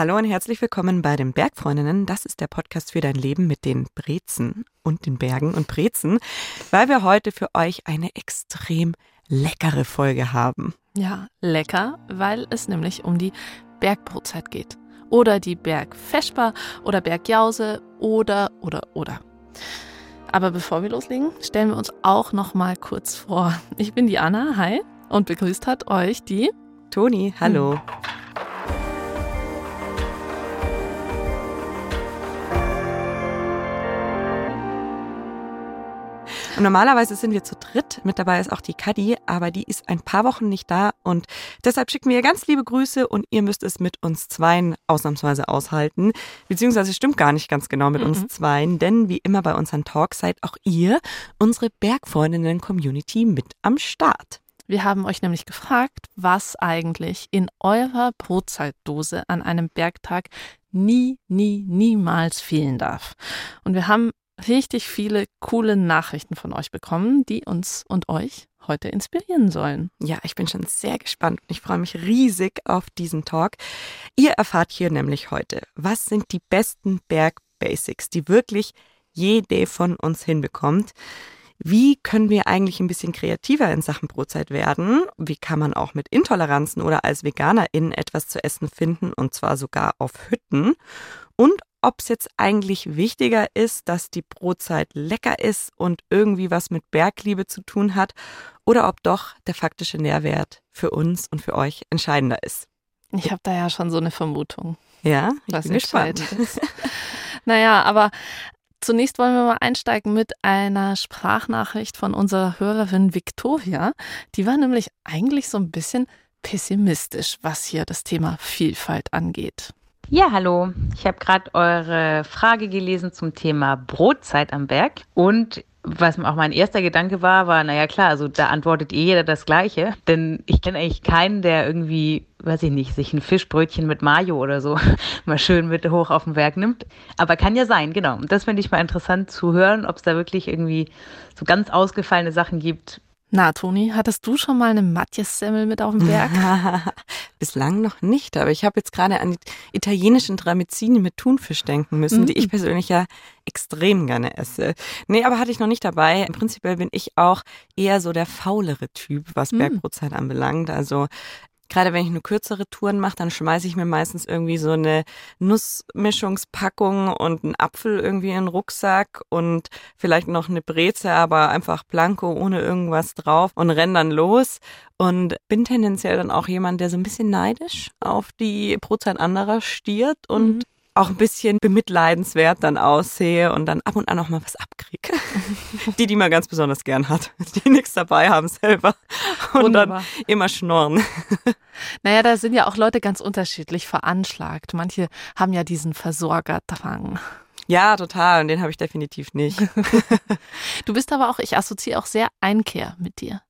Hallo und herzlich willkommen bei den Bergfreundinnen. Das ist der Podcast für dein Leben mit den Brezen und den Bergen und Brezen, weil wir heute für euch eine extrem leckere Folge haben. Ja, lecker, weil es nämlich um die Bergbrotzeit geht. Oder die Bergfeschbar oder Bergjause oder, oder, oder. Aber bevor wir loslegen, stellen wir uns auch noch mal kurz vor. Ich bin die Anna, hi, und begrüßt hat euch die Toni, hallo. Hm. Und normalerweise sind wir zu dritt. Mit dabei ist auch die Kadi, aber die ist ein paar Wochen nicht da und deshalb schicken wir ganz liebe Grüße und ihr müsst es mit uns Zweien ausnahmsweise aushalten. Beziehungsweise stimmt gar nicht ganz genau mit mhm. uns Zweien, denn wie immer bei unseren Talks seid auch ihr, unsere Bergfreundinnen-Community, mit am Start. Wir haben euch nämlich gefragt, was eigentlich in eurer Brotzeitdose an einem Bergtag nie, nie, niemals fehlen darf. Und wir haben richtig viele coole Nachrichten von euch bekommen, die uns und euch heute inspirieren sollen. Ja, ich bin schon sehr gespannt und ich freue mich riesig auf diesen Talk. Ihr erfahrt hier nämlich heute, was sind die besten Bergbasics, die wirklich jede von uns hinbekommt. Wie können wir eigentlich ein bisschen kreativer in Sachen Brotzeit werden? Wie kann man auch mit Intoleranzen oder als Veganerin etwas zu essen finden und zwar sogar auf Hütten? Und ob es jetzt eigentlich wichtiger ist, dass die Brotzeit lecker ist und irgendwie was mit Bergliebe zu tun hat, oder ob doch der faktische Nährwert für uns und für euch entscheidender ist. Ich habe da ja schon so eine Vermutung. Ja, ich was bin gespannt. Naja, aber zunächst wollen wir mal einsteigen mit einer Sprachnachricht von unserer Hörerin Victoria. Die war nämlich eigentlich so ein bisschen pessimistisch, was hier das Thema Vielfalt angeht. Ja, hallo. Ich habe gerade eure Frage gelesen zum Thema Brotzeit am Berg. Und was auch mein erster Gedanke war, war, naja klar, also da antwortet eh jeder das Gleiche. Denn ich kenne eigentlich keinen, der irgendwie, weiß ich nicht, sich ein Fischbrötchen mit Mayo oder so mal schön mit hoch auf den Berg nimmt. Aber kann ja sein, genau. Und das finde ich mal interessant zu hören, ob es da wirklich irgendwie so ganz ausgefallene Sachen gibt, na, Toni, hattest du schon mal eine Matjes-Semmel mit auf dem Berg? Bislang noch nicht, aber ich habe jetzt gerade an die italienischen Tramezzini mit Thunfisch denken müssen, mm. die ich mm. persönlich ja extrem gerne esse. Nee, aber hatte ich noch nicht dabei. Im Prinzip bin ich auch eher so der faulere Typ, was mm. Bergbrotzeit anbelangt. Also gerade wenn ich nur kürzere Touren mache, dann schmeiße ich mir meistens irgendwie so eine Nussmischungspackung und einen Apfel irgendwie in den Rucksack und vielleicht noch eine Breze, aber einfach blanko ohne irgendwas drauf und renn dann los. Und bin tendenziell dann auch jemand, der so ein bisschen neidisch auf die Brotzeit anderer stiert und mhm auch ein bisschen bemitleidenswert dann aussehe und dann ab und an auch mal was abkriege. die, die man ganz besonders gern hat, die nichts dabei haben selber und Wunderbar. dann immer schnorren. Naja, da sind ja auch Leute ganz unterschiedlich veranschlagt. Manche haben ja diesen Versorgerdrang. Ja, total. Und den habe ich definitiv nicht. du bist aber auch, ich assoziiere auch sehr Einkehr mit dir.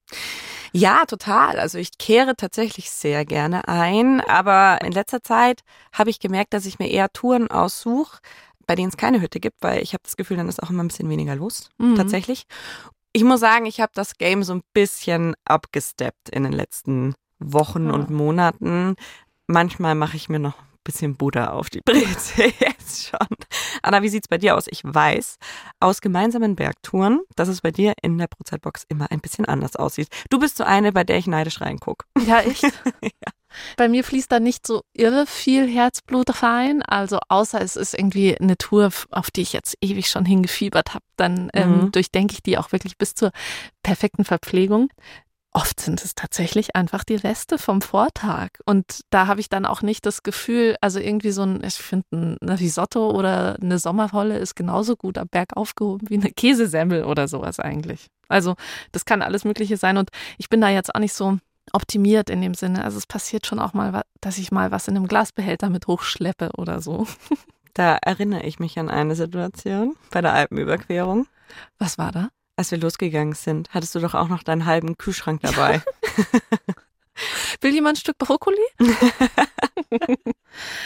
Ja, total. Also ich kehre tatsächlich sehr gerne ein, aber in letzter Zeit habe ich gemerkt, dass ich mir eher Touren aussuche, bei denen es keine Hütte gibt, weil ich habe das Gefühl, dann ist auch immer ein bisschen weniger los, mhm. tatsächlich. Ich muss sagen, ich habe das Game so ein bisschen abgesteppt in den letzten Wochen ja. und Monaten. Manchmal mache ich mir noch bisschen Butter auf die Breze jetzt schon. Anna, wie sieht's bei dir aus? Ich weiß aus gemeinsamen Bergtouren, dass es bei dir in der Brotzeitbox immer ein bisschen anders aussieht. Du bist so eine, bei der ich neidisch reinguck. Ja, echt? ja. Bei mir fließt da nicht so irre viel Herzblut rein. Also außer es ist irgendwie eine Tour, auf die ich jetzt ewig schon hingefiebert habe, dann ähm, mhm. durchdenke ich die auch wirklich bis zur perfekten Verpflegung. Oft sind es tatsächlich einfach die Reste vom Vortag. Und da habe ich dann auch nicht das Gefühl, also irgendwie so ein, ich finde, ein Risotto oder eine Sommerrolle ist genauso gut am Berg aufgehoben wie eine Käsesemmel oder sowas eigentlich. Also das kann alles Mögliche sein. Und ich bin da jetzt auch nicht so optimiert in dem Sinne. Also es passiert schon auch mal, dass ich mal was in einem Glasbehälter mit hochschleppe oder so. Da erinnere ich mich an eine Situation bei der Alpenüberquerung. Was war da? Als wir losgegangen sind, hattest du doch auch noch deinen halben Kühlschrank dabei. Will jemand ein Stück Brokkoli?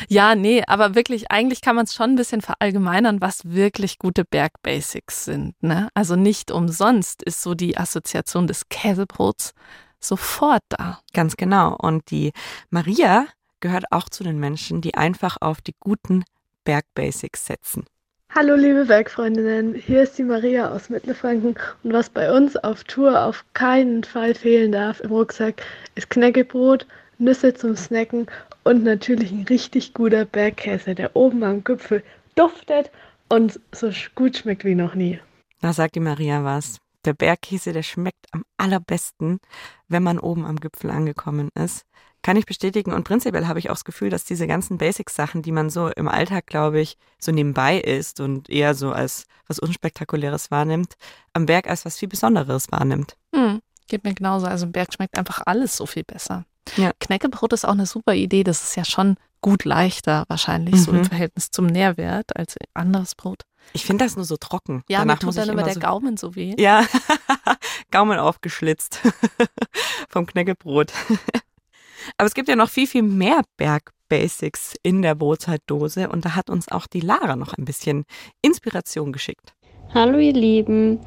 ja, nee, aber wirklich, eigentlich kann man es schon ein bisschen verallgemeinern, was wirklich gute Bergbasics sind. Ne? Also nicht umsonst ist so die Assoziation des Käsebrots sofort da. Ganz genau. Und die Maria gehört auch zu den Menschen, die einfach auf die guten Bergbasics setzen. Hallo liebe Bergfreundinnen, hier ist die Maria aus Mittelfranken und was bei uns auf Tour auf keinen Fall fehlen darf im Rucksack ist Knäckebrot, Nüsse zum Snacken und natürlich ein richtig guter Bergkäse, der oben am Gipfel duftet und so gut schmeckt wie noch nie. Da sagt die Maria was. Der Bergkäse, der schmeckt am allerbesten, wenn man oben am Gipfel angekommen ist. Kann ich bestätigen. Und prinzipiell habe ich auch das Gefühl, dass diese ganzen Basic-Sachen, die man so im Alltag, glaube ich, so nebenbei isst und eher so als was Unspektakuläres wahrnimmt, am Berg als was viel Besonderes wahrnimmt. Hm, geht mir genauso. Also im Berg schmeckt einfach alles so viel besser. Ja. Knäckebrot ist auch eine super Idee. Das ist ja schon gut leichter wahrscheinlich, mhm. so im mhm. Verhältnis zum Nährwert als anderes Brot. Ich finde das nur so trocken. Ja, Danach mir tut dann immer der so Gaumen so weh. Ja, Gaumen aufgeschlitzt vom Knäckebrot. Aber es gibt ja noch viel, viel mehr Bergbasics in der Brotzeitdose und da hat uns auch die Lara noch ein bisschen Inspiration geschickt. Hallo ihr Lieben,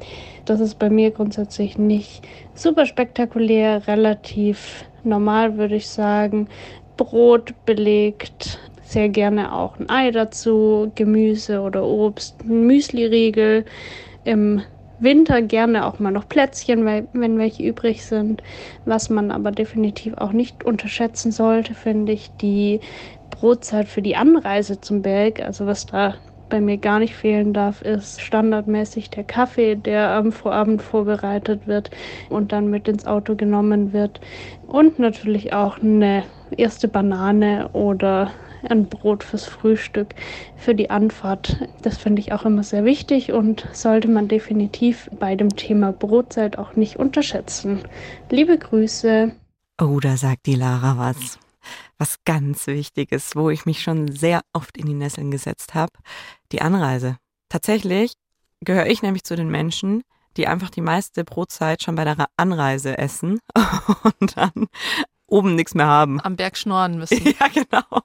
das ist bei mir grundsätzlich nicht super spektakulär, relativ normal würde ich sagen. Brot belegt, sehr gerne auch ein Ei dazu, Gemüse oder Obst, ein Müsli-Riegel, im Winter gerne auch mal noch Plätzchen, wenn welche übrig sind. Was man aber definitiv auch nicht unterschätzen sollte, finde ich, die Brotzeit für die Anreise zum Berg. Also was da bei mir gar nicht fehlen darf, ist standardmäßig der Kaffee, der am Vorabend vorbereitet wird und dann mit ins Auto genommen wird. Und natürlich auch eine erste Banane oder ein Brot fürs Frühstück, für die Anfahrt. Das finde ich auch immer sehr wichtig und sollte man definitiv bei dem Thema Brotzeit auch nicht unterschätzen. Liebe Grüße. Oh, da sagt die Lara was. Was ganz Wichtiges, wo ich mich schon sehr oft in die Nesseln gesetzt habe. Die Anreise. Tatsächlich gehöre ich nämlich zu den Menschen, die einfach die meiste Brotzeit schon bei der Anreise essen und dann oben nichts mehr haben. Am Berg schnorren müssen. Ja, genau.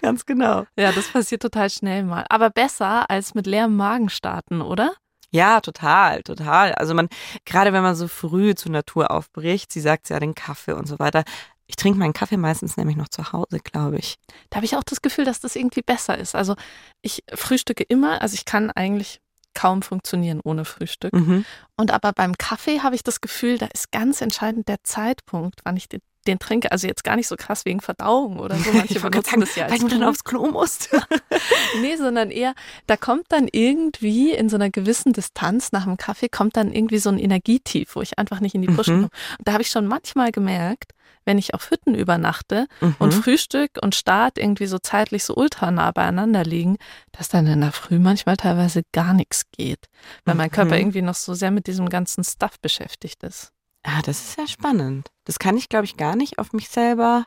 Ganz genau. Ja, das passiert total schnell mal. Aber besser als mit leerem Magen starten, oder? Ja, total, total. Also man, gerade wenn man so früh zur Natur aufbricht, sie sagt ja den Kaffee und so weiter. Ich trinke meinen Kaffee meistens nämlich noch zu Hause, glaube ich. Da habe ich auch das Gefühl, dass das irgendwie besser ist. Also ich frühstücke immer, also ich kann eigentlich kaum funktionieren ohne Frühstück. Mhm. Und aber beim Kaffee habe ich das Gefühl, da ist ganz entscheidend der Zeitpunkt, wann ich den den trinke. Also jetzt gar nicht so krass wegen Verdauung oder so. Manche benutzen sagen, das ja als Weil du dann aufs Klo musst. nee, sondern eher, da kommt dann irgendwie in so einer gewissen Distanz nach dem Kaffee, kommt dann irgendwie so ein Energietief, wo ich einfach nicht in die Puschen mhm. komme. Und da habe ich schon manchmal gemerkt, wenn ich auf Hütten übernachte mhm. und Frühstück und Start irgendwie so zeitlich so ultra nah beieinander liegen, dass dann in der Früh manchmal teilweise gar nichts geht, weil mein Körper mhm. irgendwie noch so sehr mit diesem ganzen Stuff beschäftigt ist. Ah, das ist ja spannend. Das kann ich, glaube ich, gar nicht auf mich selber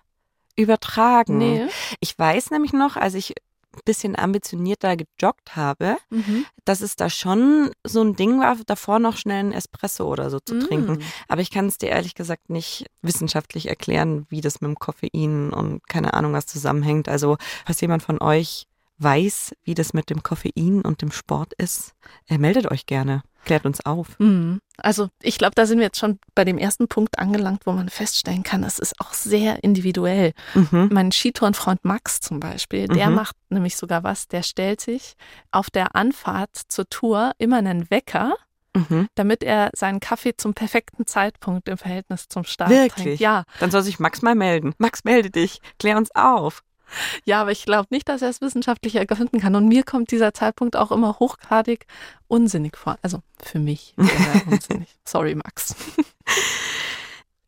übertragen. Nee. Ich weiß nämlich noch, als ich ein bisschen ambitionierter gejoggt habe, mhm. dass es da schon so ein Ding war, davor noch schnell einen Espresso oder so zu mhm. trinken. Aber ich kann es dir ehrlich gesagt nicht wissenschaftlich erklären, wie das mit dem Koffein und keine Ahnung was zusammenhängt. Also, falls jemand von euch weiß, wie das mit dem Koffein und dem Sport ist, äh, meldet euch gerne. Klärt uns auf. Mhm. Also ich glaube, da sind wir jetzt schon bei dem ersten Punkt angelangt, wo man feststellen kann, es ist auch sehr individuell. Mhm. Mein Skitourenfreund Max zum Beispiel, der mhm. macht nämlich sogar was, der stellt sich auf der Anfahrt zur Tour immer einen Wecker, Mhm. damit er seinen Kaffee zum perfekten Zeitpunkt im Verhältnis zum Start Wirklich? trinkt. Ja. Dann soll sich Max mal melden. Max, melde dich. Klär uns auf. Ja, aber ich glaube nicht, dass er es wissenschaftlich ergründen kann. Und mir kommt dieser Zeitpunkt auch immer hochgradig unsinnig vor. Also für mich unsinnig. Sorry, Max.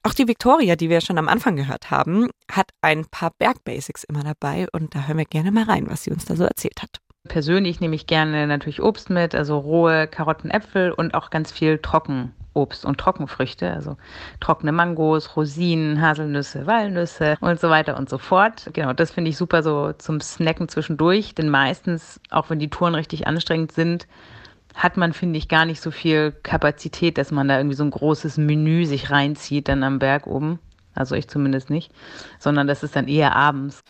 Auch die Victoria, die wir schon am Anfang gehört haben, hat ein paar Bergbasics immer dabei und da hören wir gerne mal rein, was sie uns da so erzählt hat. Persönlich nehme ich gerne natürlich Obst mit, also rohe Karotten, Äpfel und auch ganz viel Trocken Obst und Trockenfrüchte, also trockene Mangos, Rosinen, Haselnüsse, Walnüsse und so weiter und so fort. Genau, das finde ich super so zum Snacken zwischendurch, denn meistens, auch wenn die Touren richtig anstrengend sind, hat man, finde ich, gar nicht so viel Kapazität, dass man da irgendwie so ein großes Menü sich reinzieht dann am Berg oben. Also ich zumindest nicht, sondern das ist dann eher abends.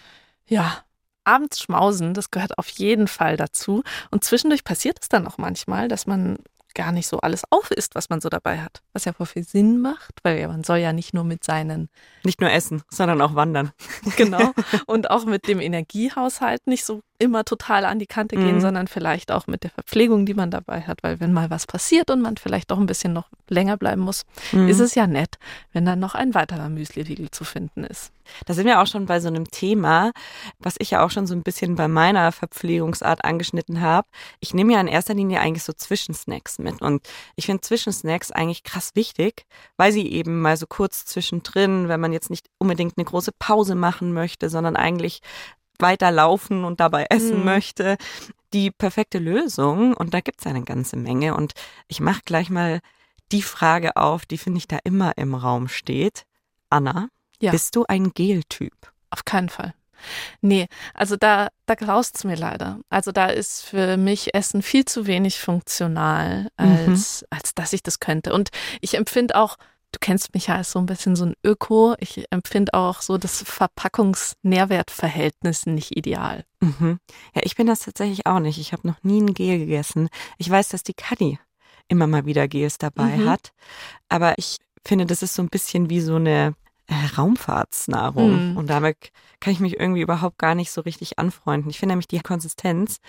Ja, abends schmausen, das gehört auf jeden Fall dazu. Und zwischendurch passiert es dann auch manchmal, dass man gar nicht so alles aufisst, was man so dabei hat. Was ja voll viel Sinn macht, weil man soll ja nicht nur mit seinen. Nicht nur essen, sondern auch wandern. genau. Und auch mit dem Energiehaushalt nicht so immer total an die Kante gehen, mhm. sondern vielleicht auch mit der Verpflegung, die man dabei hat. Weil wenn mal was passiert und man vielleicht doch ein bisschen noch länger bleiben muss, mhm. ist es ja nett, wenn dann noch ein weiterer Müsli-Riegel zu finden ist. Da sind wir auch schon bei so einem Thema, was ich ja auch schon so ein bisschen bei meiner Verpflegungsart angeschnitten habe. Ich nehme ja in erster Linie eigentlich so Zwischensnacks mit. Und ich finde Zwischensnacks eigentlich krass wichtig, weil sie eben mal so kurz zwischendrin, wenn man jetzt nicht unbedingt eine große Pause machen möchte, sondern eigentlich weiterlaufen und dabei essen mhm. möchte, die perfekte Lösung. Und da gibt es eine ganze Menge. Und ich mache gleich mal die Frage auf, die finde ich da immer im Raum steht. Anna, ja. bist du ein Gel-Typ? Auf keinen Fall. Nee, also da, da graust es mir leider. Also da ist für mich Essen viel zu wenig funktional, als, mhm. als dass ich das könnte. Und ich empfinde auch, du kennst mich ja als so ein bisschen so ein Öko, ich empfinde auch so das Verpackungs-Nährwertverhältnis nicht ideal. Mhm. Ja, ich bin das tatsächlich auch nicht. Ich habe noch nie ein Gel gegessen. Ich weiß, dass die Kadi immer mal wieder Gels dabei mhm. hat, aber ich finde, das ist so ein bisschen wie so eine äh, Raumfahrtsnahrung. Mhm. Und damit kann ich mich irgendwie überhaupt gar nicht so richtig anfreunden. Ich finde nämlich die Konsistenz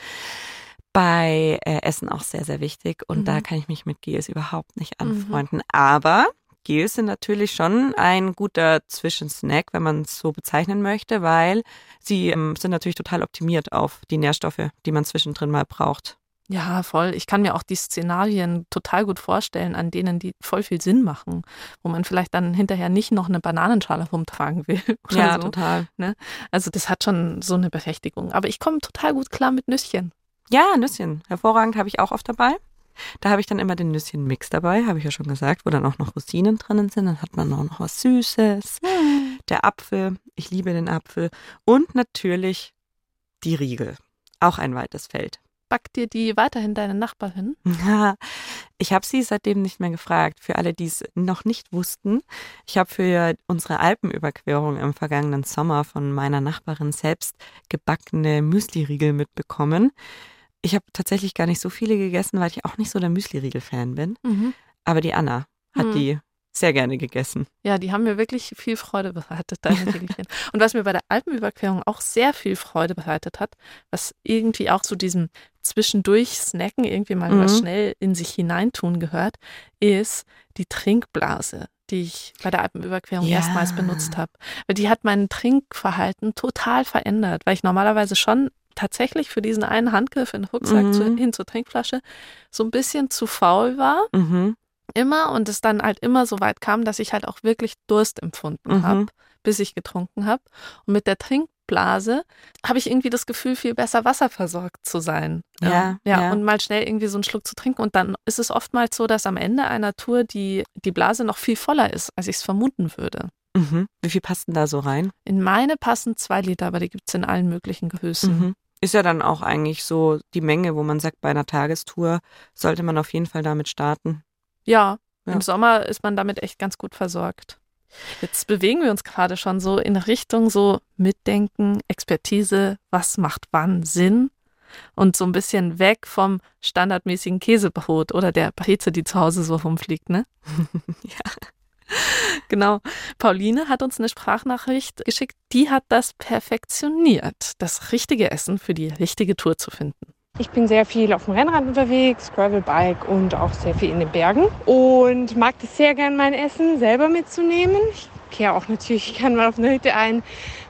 bei äh, Essen auch sehr, sehr wichtig. Und mhm. da kann ich mich mit Gels überhaupt nicht mhm. anfreunden. Mhm. Aber Gels sind natürlich schon ein guter Zwischensnack, wenn man es so bezeichnen möchte, weil sie ähm, sind natürlich total optimiert auf die Nährstoffe, die man zwischendrin mal braucht. Ja, voll. Ich kann mir auch die Szenarien total gut vorstellen, an denen die voll viel Sinn machen, wo man vielleicht dann hinterher nicht noch eine Bananenschale rumtragen will. ja, so, total. Ne? Also das hat schon so eine Berechtigung. Aber ich komme total gut klar mit Nüsschen. Ja, Nüsschen. Hervorragend habe ich auch oft dabei. Da habe ich dann immer den Nüsschen-Mix dabei, habe ich ja schon gesagt, wo dann auch noch Rosinen drinnen sind. Dann hat man auch noch was Süßes. Hm. Der Apfel, ich liebe den Apfel. Und natürlich die Riegel. Auch ein weites Feld backt dir die weiterhin deine Nachbarin? Ich habe sie seitdem nicht mehr gefragt. Für alle, die es noch nicht wussten, ich habe für unsere Alpenüberquerung im vergangenen Sommer von meiner Nachbarin selbst gebackene Müsli-Riegel mitbekommen. Ich habe tatsächlich gar nicht so viele gegessen, weil ich auch nicht so der Müsli-Riegel-Fan bin. Mhm. Aber die Anna hat mhm. die sehr gerne gegessen. Ja, die haben mir wirklich viel Freude bereitet, deine. Und was mir bei der Alpenüberquerung auch sehr viel Freude bereitet hat, was irgendwie auch zu diesem Zwischendurch-Snacken irgendwie mal mhm. schnell in sich hineintun gehört, ist die Trinkblase, die ich bei der Alpenüberquerung ja. erstmals benutzt habe. Weil die hat mein Trinkverhalten total verändert, weil ich normalerweise schon tatsächlich für diesen einen Handgriff in den Rucksack mhm. zu, hin zur Trinkflasche so ein bisschen zu faul war. Mhm immer und es dann halt immer so weit kam, dass ich halt auch wirklich Durst empfunden mhm. habe, bis ich getrunken habe. Und mit der Trinkblase habe ich irgendwie das Gefühl, viel besser wasserversorgt zu sein. Ja, ja, ja. Und mal schnell irgendwie so einen Schluck zu trinken. Und dann ist es oftmals so, dass am Ende einer Tour die, die Blase noch viel voller ist, als ich es vermuten würde. Mhm. Wie viel passt denn da so rein? In meine passen zwei Liter, aber die gibt es in allen möglichen Gehösen. Mhm. Ist ja dann auch eigentlich so die Menge, wo man sagt, bei einer Tagestour sollte man auf jeden Fall damit starten. Ja, ja, im Sommer ist man damit echt ganz gut versorgt. Jetzt bewegen wir uns gerade schon so in Richtung so Mitdenken, Expertise, was macht wann Sinn und so ein bisschen weg vom standardmäßigen Käsebrot oder der Breze, die zu Hause so rumfliegt, ne? ja. Genau. Pauline hat uns eine Sprachnachricht geschickt, die hat das perfektioniert, das richtige Essen für die richtige Tour zu finden. Ich bin sehr viel auf dem Rennrad unterwegs, Gravelbike und auch sehr viel in den Bergen und mag das sehr gern, mein Essen selber mitzunehmen. Ich kehre auch natürlich gerne mal auf eine Hütte ein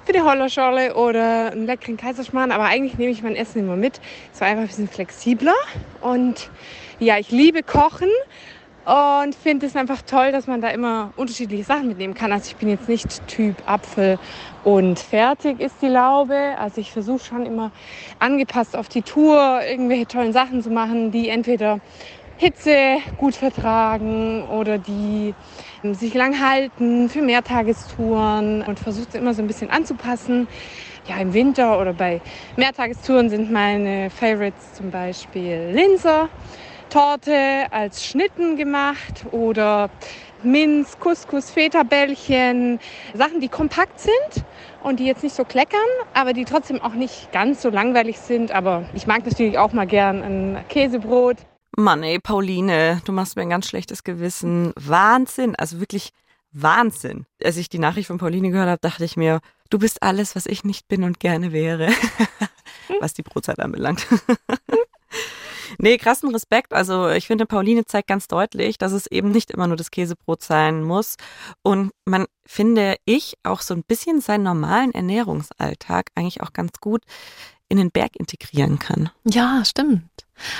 für die Hollerschorle oder einen leckeren Kaiserschmarrn, aber eigentlich nehme ich mein Essen immer mit. So einfach ein bisschen flexibler und ja, ich liebe Kochen und finde es einfach toll, dass man da immer unterschiedliche Sachen mitnehmen kann. Also ich bin jetzt nicht Typ Apfel und fertig ist die Laube. Also ich versuche schon immer angepasst auf die Tour irgendwelche tollen Sachen zu machen, die entweder Hitze gut vertragen oder die sich lang halten für Mehrtagestouren und versucht immer so ein bisschen anzupassen. Ja, im Winter oder bei Mehrtagestouren sind meine Favorites zum Beispiel Linzer Torte als Schnitten gemacht oder Minz, Couscous, Feta-Bällchen, Sachen, die kompakt sind und die jetzt nicht so kleckern, aber die trotzdem auch nicht ganz so langweilig sind. Aber ich mag natürlich auch mal gern ein Käsebrot. Mann, ey, Pauline, du machst mir ein ganz schlechtes Gewissen. Wahnsinn, also wirklich Wahnsinn. Als ich die Nachricht von Pauline gehört habe, dachte ich mir, du bist alles, was ich nicht bin und gerne wäre, was die Brotzeit anbelangt. Nee, krassen Respekt. Also ich finde, Pauline zeigt ganz deutlich, dass es eben nicht immer nur das Käsebrot sein muss. Und man, finde ich, auch so ein bisschen seinen normalen Ernährungsalltag eigentlich auch ganz gut in den Berg integrieren kann. Ja, stimmt.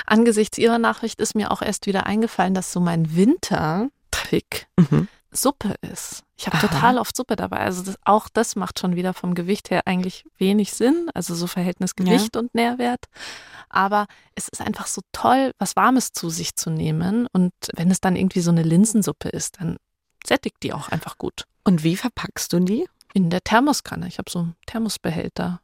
Angesichts Ihrer Nachricht ist mir auch erst wieder eingefallen, dass so mein Wintertrick mhm. Suppe ist. Ich habe total oft Suppe dabei. Also das, auch das macht schon wieder vom Gewicht her eigentlich wenig Sinn. Also so Verhältnis Gewicht ja. und Nährwert. Aber es ist einfach so toll, was Warmes zu sich zu nehmen. Und wenn es dann irgendwie so eine Linsensuppe ist, dann sättigt die auch einfach gut. Und wie verpackst du die? In der Thermoskanne. Ich habe so einen Thermosbehälter.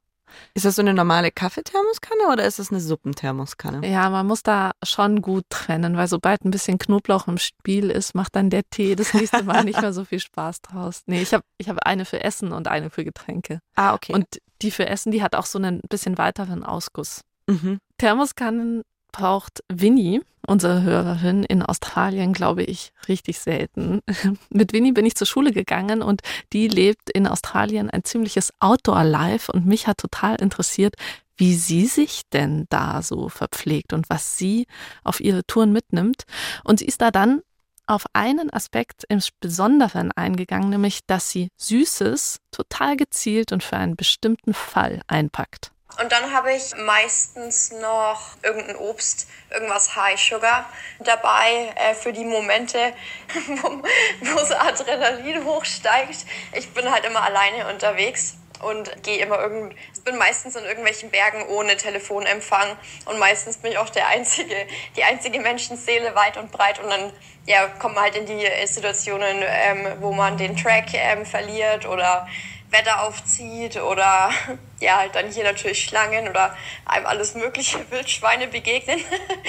Ist das so eine normale Kaffeethermoskanne oder ist das eine Suppenthermoskanne? Ja, man muss da schon gut trennen, weil sobald ein bisschen Knoblauch im Spiel ist, macht dann der Tee das nächste Mal nicht mehr so viel Spaß draus. Nee, ich habe ich hab eine für Essen und eine für Getränke. Ah, okay. Und die für Essen, die hat auch so einen bisschen weiteren Ausguss. Mhm. Thermoskannen braucht Winnie, unsere Hörerin in Australien, glaube ich, richtig selten. Mit Winnie bin ich zur Schule gegangen und die lebt in Australien ein ziemliches Outdoor-Life und mich hat total interessiert, wie sie sich denn da so verpflegt und was sie auf ihre Touren mitnimmt. Und sie ist da dann auf einen Aspekt im Besonderen eingegangen, nämlich dass sie Süßes total gezielt und für einen bestimmten Fall einpackt. Und dann habe ich meistens noch irgendein Obst, irgendwas High Sugar dabei äh, für die Momente, wo, wo das Adrenalin hochsteigt. Ich bin halt immer alleine unterwegs und gehe immer irgend bin meistens in irgendwelchen Bergen ohne Telefonempfang und meistens bin ich auch der einzige die einzige Menschenseele weit und breit und dann ja kommt man halt in die Situationen ähm, wo man den Track ähm, verliert oder Wetter aufzieht oder ja, halt dann hier natürlich Schlangen oder einem alles mögliche Wildschweine begegnen.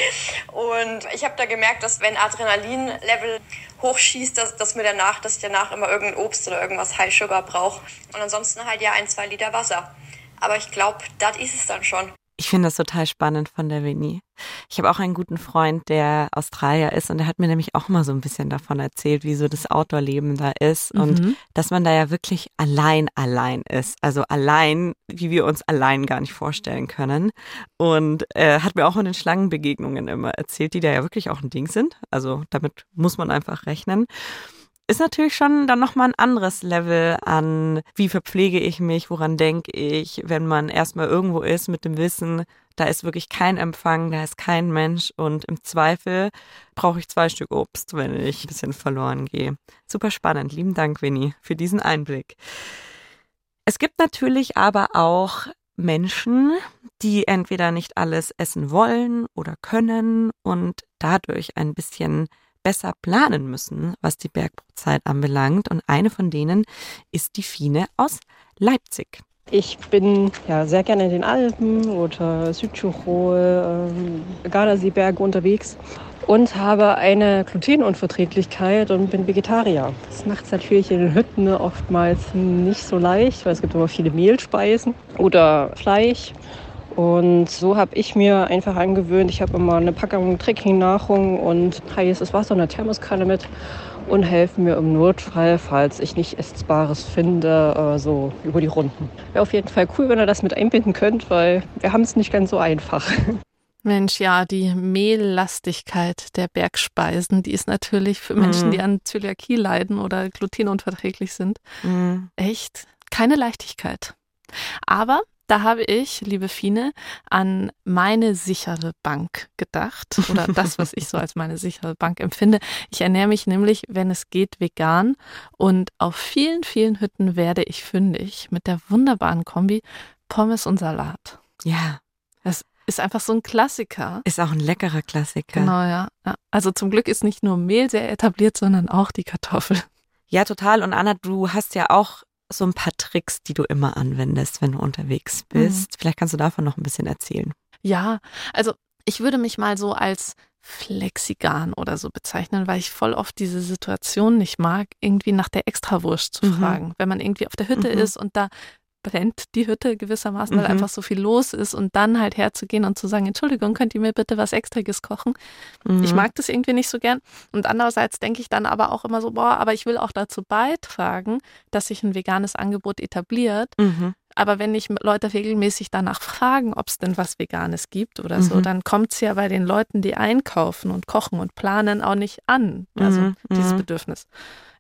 Und ich habe da gemerkt, dass wenn Adrenalin-Level hochschießt, dass, dass mir danach, dass ich danach immer irgendein Obst oder irgendwas High Sugar brauche. Und ansonsten halt ja ein, zwei Liter Wasser. Aber ich glaube, das ist es dann schon. Ich finde das total spannend von der Winnie. Ich habe auch einen guten Freund, der Australier ist und der hat mir nämlich auch mal so ein bisschen davon erzählt, wie so das Outdoor-Leben da ist mhm. und dass man da ja wirklich allein allein ist. Also allein, wie wir uns allein gar nicht vorstellen können. Und er äh, hat mir auch von den Schlangenbegegnungen immer erzählt, die da ja wirklich auch ein Ding sind. Also damit muss man einfach rechnen ist natürlich schon dann nochmal ein anderes Level an, wie verpflege ich mich, woran denke ich, wenn man erstmal irgendwo ist mit dem Wissen, da ist wirklich kein Empfang, da ist kein Mensch und im Zweifel brauche ich zwei Stück Obst, wenn ich ein bisschen verloren gehe. Super spannend. Lieben Dank, Winnie, für diesen Einblick. Es gibt natürlich aber auch Menschen, die entweder nicht alles essen wollen oder können und dadurch ein bisschen besser planen müssen, was die Bergbrotzeit anbelangt. Und eine von denen ist die Fine aus Leipzig. Ich bin ja sehr gerne in den Alpen oder Südtirol, äh, Gardaseeberge unterwegs und habe eine Glutenunverträglichkeit und bin Vegetarier. Das macht es natürlich in den Hütten oftmals nicht so leicht, weil es gibt immer viele Mehlspeisen oder Fleisch. Und so habe ich mir einfach angewöhnt, ich habe immer eine Packung Trekkingnahrung und heißes Wasser und eine Thermoskanne mit und helfe mir im Notfall, falls ich nicht Essbares finde, äh, so über die Runden. Wäre auf jeden Fall cool, wenn ihr das mit einbinden könnt, weil wir haben es nicht ganz so einfach. Mensch, ja, die Mehllastigkeit der Bergspeisen, die ist natürlich für Menschen, mm. die an Zöliakie leiden oder glutenunverträglich sind, mm. echt keine Leichtigkeit. Aber da habe ich, liebe Fine, an meine sichere Bank gedacht oder das, was ich so als meine sichere Bank empfinde. Ich ernähre mich nämlich, wenn es geht, vegan und auf vielen, vielen Hütten werde ich fündig mit der wunderbaren Kombi Pommes und Salat. Ja. Das ist einfach so ein Klassiker. Ist auch ein leckerer Klassiker. Genau, ja. Also zum Glück ist nicht nur Mehl sehr etabliert, sondern auch die Kartoffel. Ja, total. Und Anna, du hast ja auch so ein paar Tricks, die du immer anwendest, wenn du unterwegs mhm. bist. Mhm. Vielleicht kannst du davon noch ein bisschen erzählen. Ja, also ich würde mich mal so als Flexigan oder so bezeichnen, weil ich voll oft diese Situation nicht mag, irgendwie nach der Extrawurst zu mhm. fragen. Wenn man irgendwie auf der Hütte mhm. ist und da brennt die Hütte gewissermaßen, weil Mhm. einfach so viel los ist und dann halt herzugehen und zu sagen, Entschuldigung, könnt ihr mir bitte was Extriges kochen? Mhm. Ich mag das irgendwie nicht so gern. Und andererseits denke ich dann aber auch immer so, boah, aber ich will auch dazu beitragen, dass sich ein veganes Angebot etabliert. Mhm. Aber wenn ich Leute regelmäßig danach fragen, ob es denn was Veganes gibt oder so, Mhm. dann kommt es ja bei den Leuten, die einkaufen und kochen und planen, auch nicht an. Also Mhm, dieses mhm. Bedürfnis.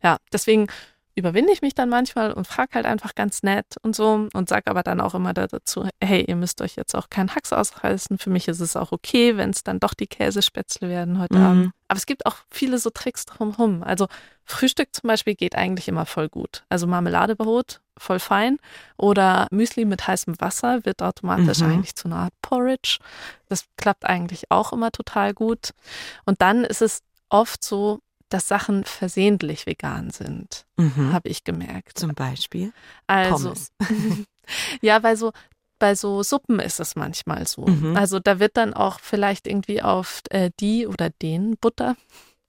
Ja, deswegen überwinde ich mich dann manchmal und frage halt einfach ganz nett und so und sage aber dann auch immer da dazu, hey, ihr müsst euch jetzt auch keinen Hax ausreißen. Für mich ist es auch okay, wenn es dann doch die Käsespätzle werden heute Mhm. Abend. Aber es gibt auch viele so Tricks drumherum. Also Frühstück zum Beispiel geht eigentlich immer voll gut. Also Marmeladebrot, voll fein. Oder Müsli mit heißem Wasser wird automatisch Mhm. eigentlich zu einer Art Porridge. Das klappt eigentlich auch immer total gut. Und dann ist es oft so, dass Sachen versehentlich vegan sind, Mhm. habe ich gemerkt. Zum Beispiel Also, Pommes. ja, bei so, bei so Suppen ist es manchmal so. Mhm. Also da wird dann auch vielleicht irgendwie auf äh, die oder den Butter.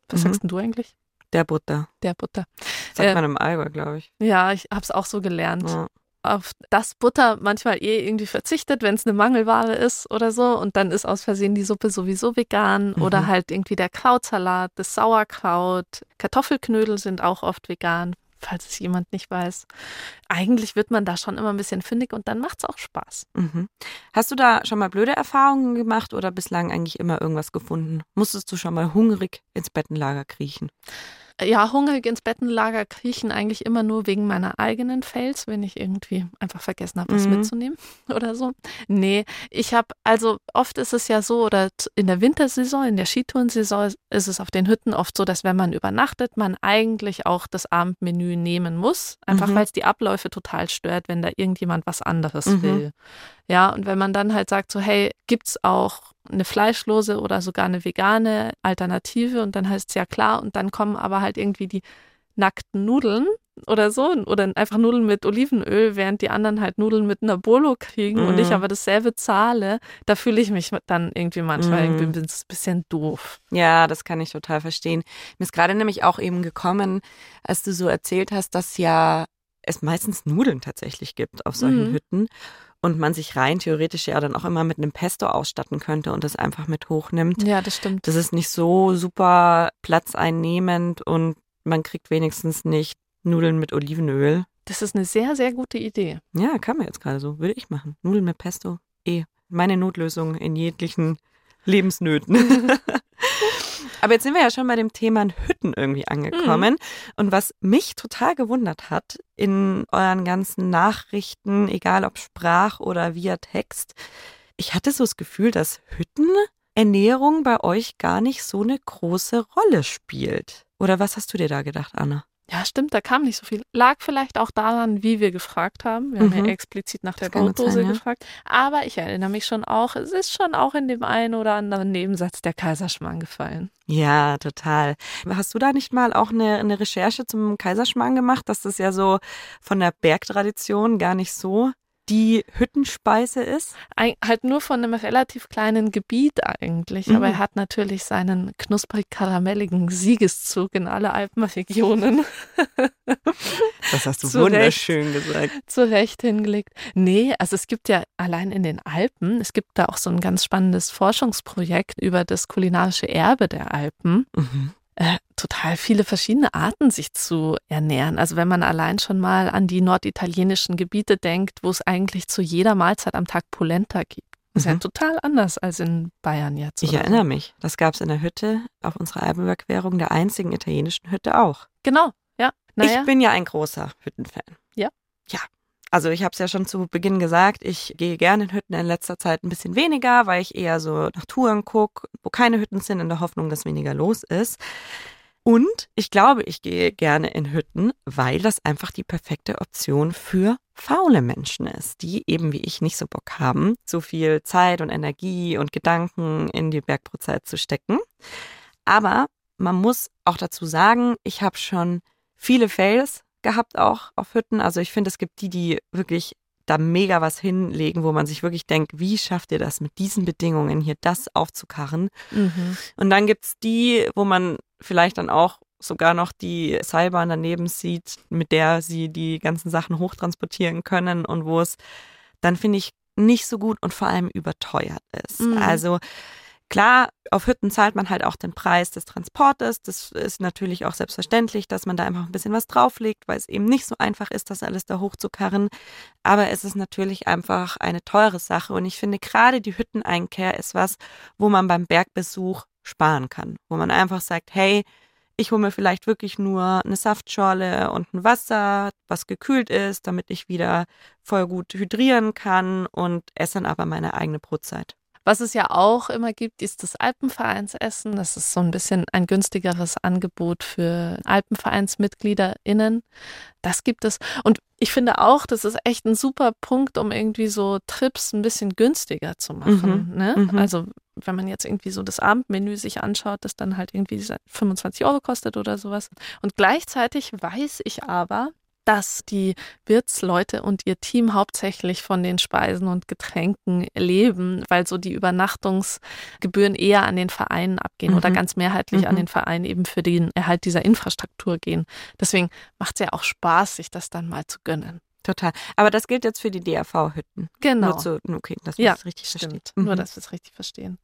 Was Mhm. sagst denn du eigentlich? Der Butter. Der Butter. Sagt Äh, man im Allgäu, glaube ich. Ja, ich habe es auch so gelernt. Ja. Auf das Butter manchmal eh irgendwie verzichtet, wenn es eine Mangelware ist oder so. Und dann ist aus Versehen die Suppe sowieso vegan. Mhm. Oder halt irgendwie der Krautsalat, das Sauerkraut. Kartoffelknödel sind auch oft vegan, falls es jemand nicht weiß. Eigentlich wird man da schon immer ein bisschen fündig und dann macht es auch Spaß. Mhm. Hast du da schon mal blöde Erfahrungen gemacht oder bislang eigentlich immer irgendwas gefunden? Musstest du schon mal hungrig ins Bettenlager kriechen? Ja, hungrig ins Bettenlager kriechen eigentlich immer nur wegen meiner eigenen Fails, wenn ich irgendwie einfach vergessen habe, was Mhm. mitzunehmen oder so. Nee, ich habe, also oft ist es ja so, oder in der Wintersaison, in der Skitourensaison ist- ist es auf den Hütten oft so, dass wenn man übernachtet, man eigentlich auch das Abendmenü nehmen muss, einfach Mhm. weil es die Abläufe total stört, wenn da irgendjemand was anderes Mhm. will. Ja, und wenn man dann halt sagt so, hey, gibt's auch eine fleischlose oder sogar eine vegane Alternative und dann heißt es ja klar und dann kommen aber halt irgendwie die nackten Nudeln oder so oder einfach Nudeln mit Olivenöl, während die anderen halt Nudeln mit einer Bolo kriegen und Mhm. ich aber dasselbe zahle, da fühle ich mich dann irgendwie manchmal Mhm. irgendwie ein bisschen doof. Ja, das kann ich total verstehen. Mir ist gerade nämlich auch eben gekommen, als du so erzählt hast, dass ja es meistens Nudeln tatsächlich gibt auf solchen Mhm. Hütten und man sich rein theoretisch ja dann auch immer mit einem Pesto ausstatten könnte und das einfach mit hochnimmt. Ja, das stimmt. Das ist nicht so super platzeinnehmend und man kriegt wenigstens nicht Nudeln mit Olivenöl. Das ist eine sehr, sehr gute Idee. Ja, kann man jetzt gerade so. Würde ich machen. Nudeln mit Pesto. Eh. Meine Notlösung in jeglichen Lebensnöten. Aber jetzt sind wir ja schon bei dem Thema Hütten irgendwie angekommen. Und was mich total gewundert hat in euren ganzen Nachrichten, egal ob Sprach oder via Text, ich hatte so das Gefühl, dass Hüttenernährung bei euch gar nicht so eine große Rolle spielt. Oder was hast du dir da gedacht, Anna? Ja, stimmt, da kam nicht so viel. Lag vielleicht auch daran, wie wir gefragt haben. Wir haben Mhm. ja explizit nach der Das gut Brotdose ja. gefragt. Aber ich erinnere mich schon auch, es ist schon auch in dem einen oder anderen Nebensatz der Kaiserschmarrn gefallen. Ja, total. Hast du da nicht mal auch eine, eine Recherche zum Kaiserschmarrn gemacht, dass das ja so von der Bergtradition gar nicht so die Hüttenspeise ist? Ein, halt nur von einem relativ kleinen Gebiet eigentlich. Mhm. Aber er hat natürlich seinen knusprig-karamelligen Siegeszug in alle Alpenregionen Das hast du Zu Recht. wunderschön gesagt. zurecht hingelegt. Nee, also es gibt ja allein in den Alpen, es gibt da auch so ein ganz spannendes Forschungsprojekt über das kulinarische Erbe der Alpen. Mhm. äh, total viele verschiedene Arten sich zu ernähren. Also wenn man allein schon mal an die norditalienischen Gebiete denkt, wo es eigentlich zu jeder Mahlzeit am Tag Polenta gibt. Ist ja Mhm. total anders als in Bayern jetzt. Ich erinnere so. mich. Das gab es in der Hütte auf unserer Alpenüberquerung, der einzigen italienischen Hütte auch. Genau, ja. Naja, Ich bin ja ein großer Hüttenfan. Ja. Ja. Also ich habe es ja schon zu Beginn gesagt, ich gehe gerne in Hütten in letzter Zeit ein bisschen weniger, weil ich eher so nach Touren gucke, wo keine Hütten sind, in der Hoffnung, dass weniger los ist. Und ich glaube, ich gehe gerne in Hütten, weil das einfach die perfekte Option für faule Menschen ist, die eben wie ich nicht so Bock haben, so viel Zeit und Energie und Gedanken in die Bergbrotzeit zu stecken. Aber man muss auch dazu sagen, ich habe schon viele Fails gehabt auch auf Hütten. Also ich finde, es gibt die, die wirklich da mega was hinlegen, wo man sich wirklich denkt, wie schafft ihr das mit diesen Bedingungen hier das aufzukarren? mhm. Und dann gibt's die, wo man vielleicht dann auch sogar noch die Seilbahn daneben sieht, mit der sie die ganzen Sachen hochtransportieren können und wo es dann finde ich nicht so gut und vor allem überteuert ist. Mhm. Also Klar, auf Hütten zahlt man halt auch den Preis des Transportes. Das ist natürlich auch selbstverständlich, dass man da einfach ein bisschen was drauflegt, weil es eben nicht so einfach ist, das alles da hochzukarren. Aber es ist natürlich einfach eine teure Sache. Und ich finde, gerade die Hütteneinkehr ist was, wo man beim Bergbesuch sparen kann. Wo man einfach sagt, hey, ich hole mir vielleicht wirklich nur eine Saftschorle und ein Wasser, was gekühlt ist, damit ich wieder voll gut hydrieren kann und esse dann aber meine eigene Brotzeit. Was es ja auch immer gibt, ist das Alpenvereinsessen. Das ist so ein bisschen ein günstigeres Angebot für AlpenvereinsmitgliederInnen. Das gibt es. Und ich finde auch, das ist echt ein super Punkt, um irgendwie so Trips ein bisschen günstiger zu machen. Mhm. Ne? Mhm. Also wenn man jetzt irgendwie so das Abendmenü sich anschaut, das dann halt irgendwie 25 Euro kostet oder sowas. Und gleichzeitig weiß ich aber, dass die Wirtsleute und ihr Team hauptsächlich von den Speisen und Getränken leben, weil so die Übernachtungsgebühren eher an den Vereinen abgehen mhm. oder ganz mehrheitlich mhm. an den Vereinen eben für den Erhalt dieser Infrastruktur gehen. Deswegen macht es ja auch Spaß, sich das dann mal zu gönnen. Total. Aber das gilt jetzt für die DRV-Hütten. Genau. Nur zu, okay, dass wir ja, das richtig stimmt. verstehen. Mhm. Nur, dass wir es richtig verstehen.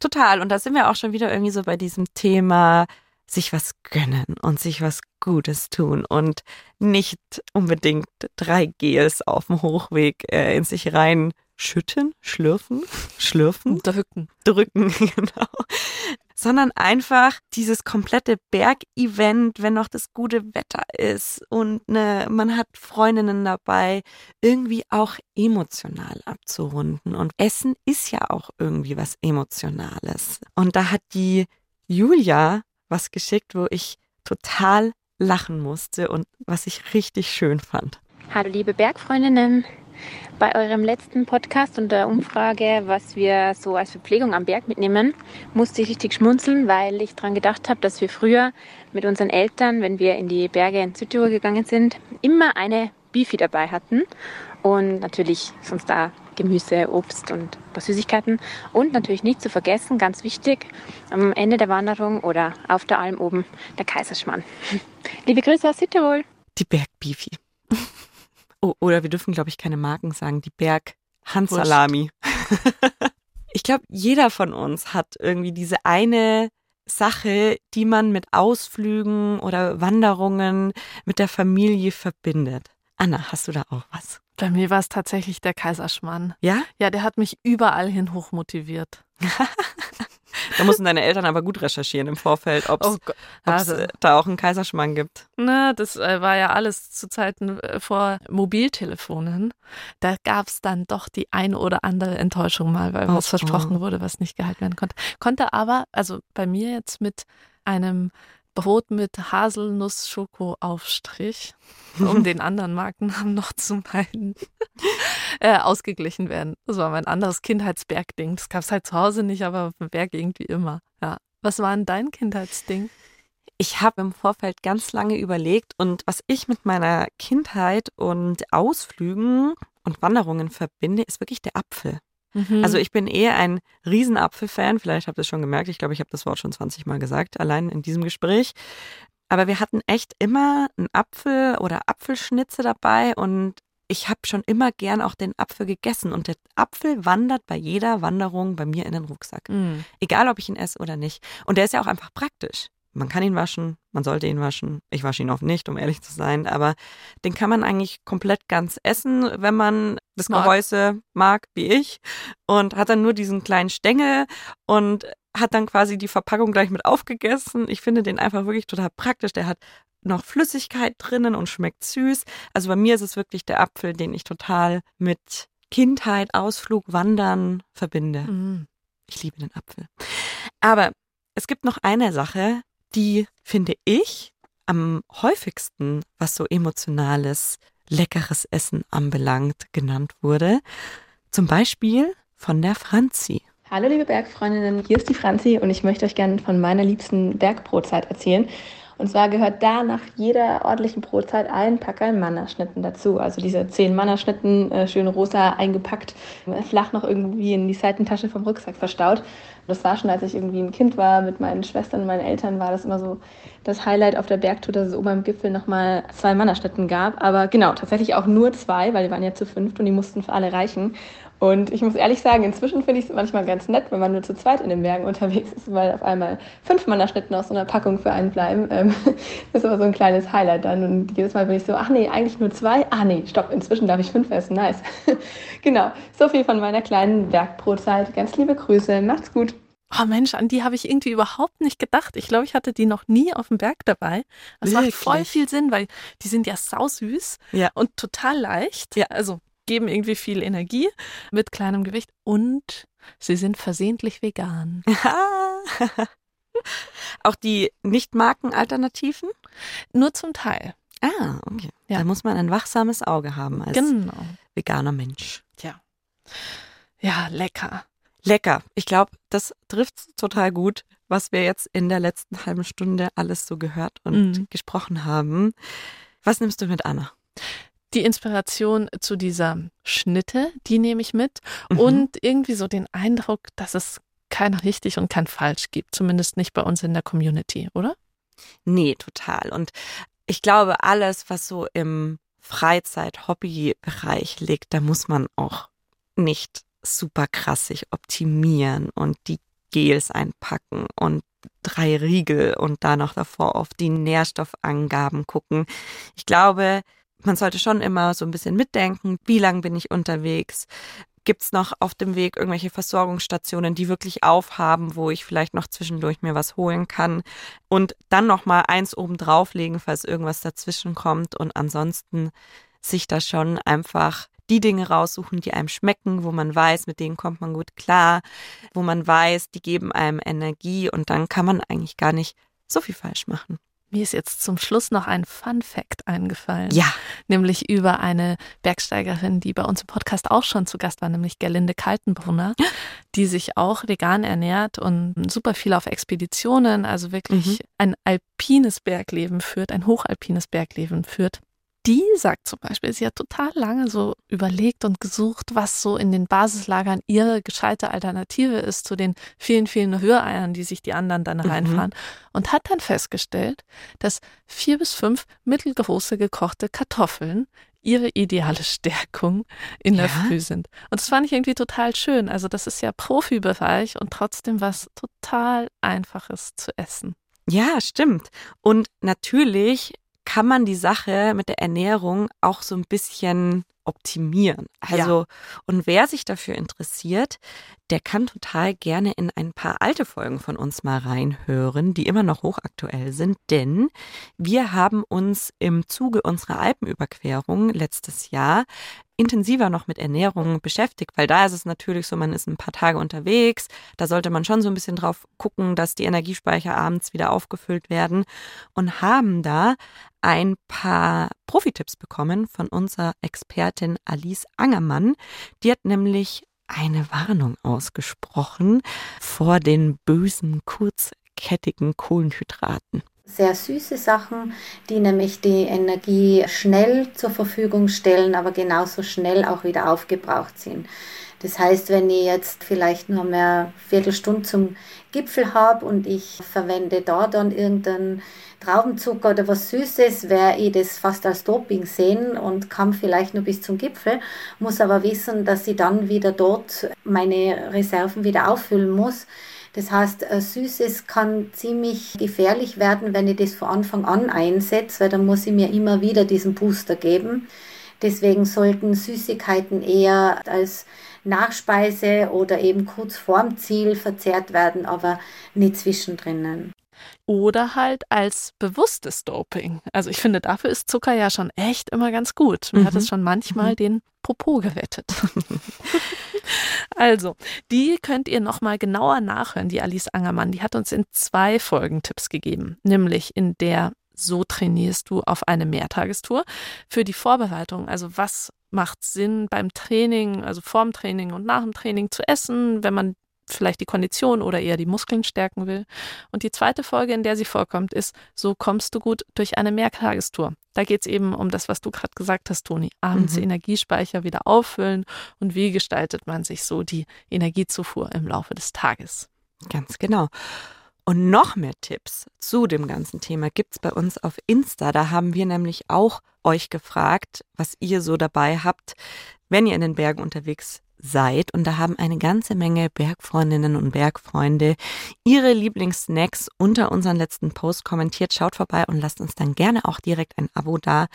Total. Und da sind wir auch schon wieder irgendwie so bei diesem Thema sich was gönnen und sich was Gutes tun und nicht unbedingt drei Gels auf dem Hochweg äh, in sich rein schütten, schlürfen, schlürfen, drücken, drücken, genau. Sondern einfach dieses komplette Bergevent, wenn noch das gute Wetter ist und ne, man hat Freundinnen dabei, irgendwie auch emotional abzurunden. Und Essen ist ja auch irgendwie was Emotionales. Und da hat die Julia was geschickt, wo ich total lachen musste und was ich richtig schön fand. Hallo liebe Bergfreundinnen. Bei eurem letzten Podcast und der Umfrage, was wir so als Verpflegung am Berg mitnehmen, musste ich richtig schmunzeln, weil ich daran gedacht habe, dass wir früher mit unseren Eltern, wenn wir in die Berge in Südtirol gegangen sind, immer eine Bifi dabei hatten und natürlich sonst da Gemüse, Obst und ein paar Süßigkeiten. Und natürlich nicht zu vergessen, ganz wichtig, am Ende der Wanderung oder auf der Alm oben der Kaiserschmarrn. Liebe Grüße aus Südtirol. Die Bergbifi. Oh, oder wir dürfen, glaube ich, keine Marken sagen. Die Berg Hansalami. ich glaube, jeder von uns hat irgendwie diese eine Sache, die man mit Ausflügen oder Wanderungen mit der Familie verbindet. Anna, hast du da auch was? Bei mir war es tatsächlich der Kaiserschmarrn. Ja? Ja, der hat mich überall hin hochmotiviert. da mussten deine Eltern aber gut recherchieren im Vorfeld, ob es oh also, da auch einen Kaiserschmarrn gibt. Na, das äh, war ja alles zu Zeiten äh, vor Mobiltelefonen. Da gab es dann doch die ein oder andere Enttäuschung mal, weil oh, was versprochen oh. wurde, was nicht gehalten werden konnte. Konnte aber, also bei mir jetzt mit einem Brot mit Haselnuss-Schoko-Aufstrich, um den anderen Markennamen noch zu meinen, äh, ausgeglichen werden. Das war mein anderes Kindheitsbergding. Das gab es halt zu Hause nicht, aber auf dem Berg irgendwie immer. Ja. Was war denn dein Kindheitsding? Ich habe im Vorfeld ganz lange überlegt und was ich mit meiner Kindheit und Ausflügen und Wanderungen verbinde, ist wirklich der Apfel. Mhm. Also ich bin eher ein Riesenapfel-Fan. Vielleicht habt ihr es schon gemerkt. Ich glaube, ich habe das Wort schon 20 Mal gesagt, allein in diesem Gespräch. Aber wir hatten echt immer einen Apfel oder Apfelschnitze dabei und ich habe schon immer gern auch den Apfel gegessen und der Apfel wandert bei jeder Wanderung bei mir in den Rucksack. Mhm. Egal, ob ich ihn esse oder nicht. Und der ist ja auch einfach praktisch man kann ihn waschen, man sollte ihn waschen. Ich wasche ihn oft nicht, um ehrlich zu sein, aber den kann man eigentlich komplett ganz essen, wenn man das mag. Gehäuse mag, wie ich, und hat dann nur diesen kleinen Stängel und hat dann quasi die Verpackung gleich mit aufgegessen. Ich finde den einfach wirklich total praktisch. Der hat noch Flüssigkeit drinnen und schmeckt süß. Also bei mir ist es wirklich der Apfel, den ich total mit Kindheit, Ausflug, Wandern verbinde. Mhm. Ich liebe den Apfel. Aber es gibt noch eine Sache, die, finde ich, am häufigsten, was so emotionales, leckeres Essen anbelangt, genannt wurde. Zum Beispiel von der Franzi. Hallo liebe Bergfreundinnen, hier ist die Franzi und ich möchte euch gerne von meiner liebsten Bergbrotzeit erzählen. Und zwar gehört da nach jeder ordentlichen Brotzeit ein Packerl Mannerschnitten dazu. Also diese zehn Mannerschnitten, äh, schön rosa eingepackt, flach noch irgendwie in die Seitentasche vom Rucksack verstaut. Das war schon, als ich irgendwie ein Kind war, mit meinen Schwestern und meinen Eltern, war das immer so das Highlight auf der Bergtour, dass es oben am Gipfel nochmal zwei Mannerstätten gab. Aber genau, tatsächlich auch nur zwei, weil die waren ja zu fünft und die mussten für alle reichen. Und ich muss ehrlich sagen, inzwischen finde ich es manchmal ganz nett, wenn man nur zu zweit in den Bergen unterwegs ist, weil auf einmal fünf Mannerschnitten aus so einer Packung für einen bleiben. Ähm, das ist aber so ein kleines Highlight dann. Und jedes Mal bin ich so, ach nee, eigentlich nur zwei. Ah nee, stopp, inzwischen darf ich fünf essen. Nice. genau, so viel von meiner kleinen Bergbrotzeit. Ganz liebe Grüße, macht's gut. Oh Mensch, an die habe ich irgendwie überhaupt nicht gedacht. Ich glaube, ich hatte die noch nie auf dem Berg dabei. Das Wirklich? macht voll viel Sinn, weil die sind ja sausüß ja. und total leicht. Ja. Also geben irgendwie viel Energie mit kleinem Gewicht und sie sind versehentlich vegan. Auch die Nicht-Marken-Alternativen? Nur zum Teil. Ah, okay. Ja. Da muss man ein wachsames Auge haben als genau. veganer Mensch. Ja. Ja, lecker. Lecker. Ich glaube, das trifft total gut, was wir jetzt in der letzten halben Stunde alles so gehört und mhm. gesprochen haben. Was nimmst du mit, Anna? Die Inspiration zu dieser Schnitte, die nehme ich mit. Mhm. Und irgendwie so den Eindruck, dass es kein richtig und kein falsch gibt. Zumindest nicht bei uns in der Community, oder? Nee, total. Und ich glaube, alles, was so im Freizeit-Hobby-Bereich liegt, da muss man auch nicht super krass sich optimieren und die Gels einpacken und drei Riegel und da noch davor auf die Nährstoffangaben gucken. Ich glaube, man sollte schon immer so ein bisschen mitdenken, wie lang bin ich unterwegs, Gibt es noch auf dem Weg irgendwelche Versorgungsstationen, die wirklich aufhaben, wo ich vielleicht noch zwischendurch mir was holen kann? Und dann noch mal eins oben drauflegen, falls irgendwas dazwischen kommt. Und ansonsten sich da schon einfach die Dinge raussuchen, die einem schmecken, wo man weiß, mit denen kommt man gut klar, wo man weiß, die geben einem Energie. Und dann kann man eigentlich gar nicht so viel falsch machen. Mir ist jetzt zum Schluss noch ein Fun Fact eingefallen. Ja. Nämlich über eine Bergsteigerin, die bei uns im Podcast auch schon zu Gast war, nämlich Gerlinde Kaltenbrunner, die sich auch vegan ernährt und super viel auf Expeditionen, also wirklich mhm. ein alpines Bergleben führt, ein hochalpines Bergleben führt die sagt zum Beispiel, sie hat total lange so überlegt und gesucht, was so in den Basislagern ihre gescheite Alternative ist zu den vielen, vielen Rühreiern, die sich die anderen dann mhm. reinfahren. Mhm. Und hat dann festgestellt, dass vier bis fünf mittelgroße gekochte Kartoffeln ihre ideale Stärkung in der Früh sind. Und das fand ich irgendwie total schön. Also das ist ja Profibereich und trotzdem was total einfaches zu essen. Ja, stimmt. Und natürlich kann man die Sache mit der Ernährung auch so ein bisschen optimieren. Also, ja. und wer sich dafür interessiert, der kann total gerne in ein paar alte Folgen von uns mal reinhören, die immer noch hochaktuell sind, denn wir haben uns im Zuge unserer Alpenüberquerung letztes Jahr intensiver noch mit Ernährung beschäftigt, weil da ist es natürlich so, man ist ein paar Tage unterwegs, da sollte man schon so ein bisschen drauf gucken, dass die Energiespeicher abends wieder aufgefüllt werden und haben da ein paar Profitipps bekommen von unserer Expertin Alice Angermann. Die hat nämlich eine Warnung ausgesprochen vor den bösen kurzkettigen Kohlenhydraten sehr süße Sachen, die nämlich die Energie schnell zur Verfügung stellen, aber genauso schnell auch wieder aufgebraucht sind. Das heißt, wenn ich jetzt vielleicht nur mehr Viertelstunde zum Gipfel habe und ich verwende da dann irgendeinen Traubenzucker oder was Süßes, werde ich das fast als Doping sehen und kann vielleicht nur bis zum Gipfel, muss aber wissen, dass ich dann wieder dort meine Reserven wieder auffüllen muss das heißt, äh, Süßes kann ziemlich gefährlich werden, wenn ich das von Anfang an einsetze, weil dann muss ich mir immer wieder diesen Booster geben. Deswegen sollten Süßigkeiten eher als Nachspeise oder eben kurz vorm Ziel verzehrt werden, aber nicht zwischendrin. Oder halt als bewusstes Doping. Also ich finde, dafür ist Zucker ja schon echt immer ganz gut. Mir mhm. hat es schon manchmal mhm. den Popo gewettet. also, die könnt ihr nochmal genauer nachhören, die Alice Angermann. Die hat uns in zwei Folgen Tipps gegeben, nämlich in der so trainierst du auf eine Mehrtagestour. Für die Vorbereitung, also was macht Sinn beim Training, also vorm Training und nach dem Training zu essen, wenn man vielleicht die Kondition oder eher die Muskeln stärken will. Und die zweite Folge, in der sie vorkommt, ist, so kommst du gut durch eine Mehrtagestour. Da geht es eben um das, was du gerade gesagt hast, Toni. Abends mhm. Energiespeicher wieder auffüllen und wie gestaltet man sich so die Energiezufuhr im Laufe des Tages. Ganz genau. Und noch mehr Tipps zu dem ganzen Thema gibt's bei uns auf Insta. Da haben wir nämlich auch euch gefragt, was ihr so dabei habt, wenn ihr in den Bergen unterwegs seid. Und da haben eine ganze Menge Bergfreundinnen und Bergfreunde ihre Lieblingssnacks unter unseren letzten Post kommentiert. Schaut vorbei und lasst uns dann gerne auch direkt ein Abo da.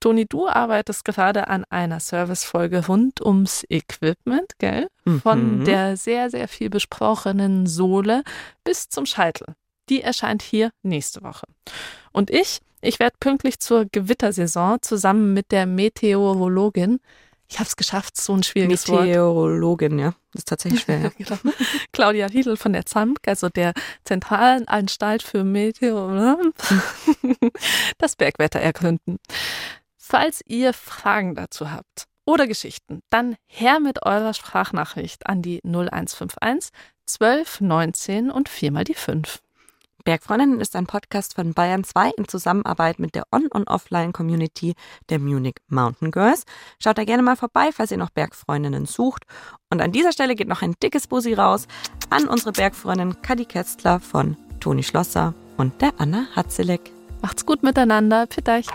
Toni, du arbeitest gerade an einer Servicefolge rund ums Equipment, gell? Von Mhm. der sehr, sehr viel besprochenen Sohle bis zum Scheitel. Die erscheint hier nächste Woche. Und ich, ich werde pünktlich zur Gewittersaison zusammen mit der Meteorologin, ich habe es geschafft, so ein schwieriges Wort. Meteorologin, ja. Das ist tatsächlich schwer. Ja. Genau. Claudia Hiedl von der ZAMK, also der Zentralen Anstalt für Meteor, das Bergwetter ergründen. Falls ihr Fragen dazu habt oder Geschichten, dann her mit eurer Sprachnachricht an die 0151 12 19 und viermal die 5. Bergfreundinnen ist ein Podcast von Bayern 2 in Zusammenarbeit mit der On- und Offline-Community der Munich Mountain Girls. Schaut da gerne mal vorbei, falls ihr noch Bergfreundinnen sucht. Und an dieser Stelle geht noch ein dickes Bussi raus an unsere Bergfreundin Kadi Kästler von Toni Schlosser und der Anna Hatzeleck. Macht's gut miteinander. Pfiat euch.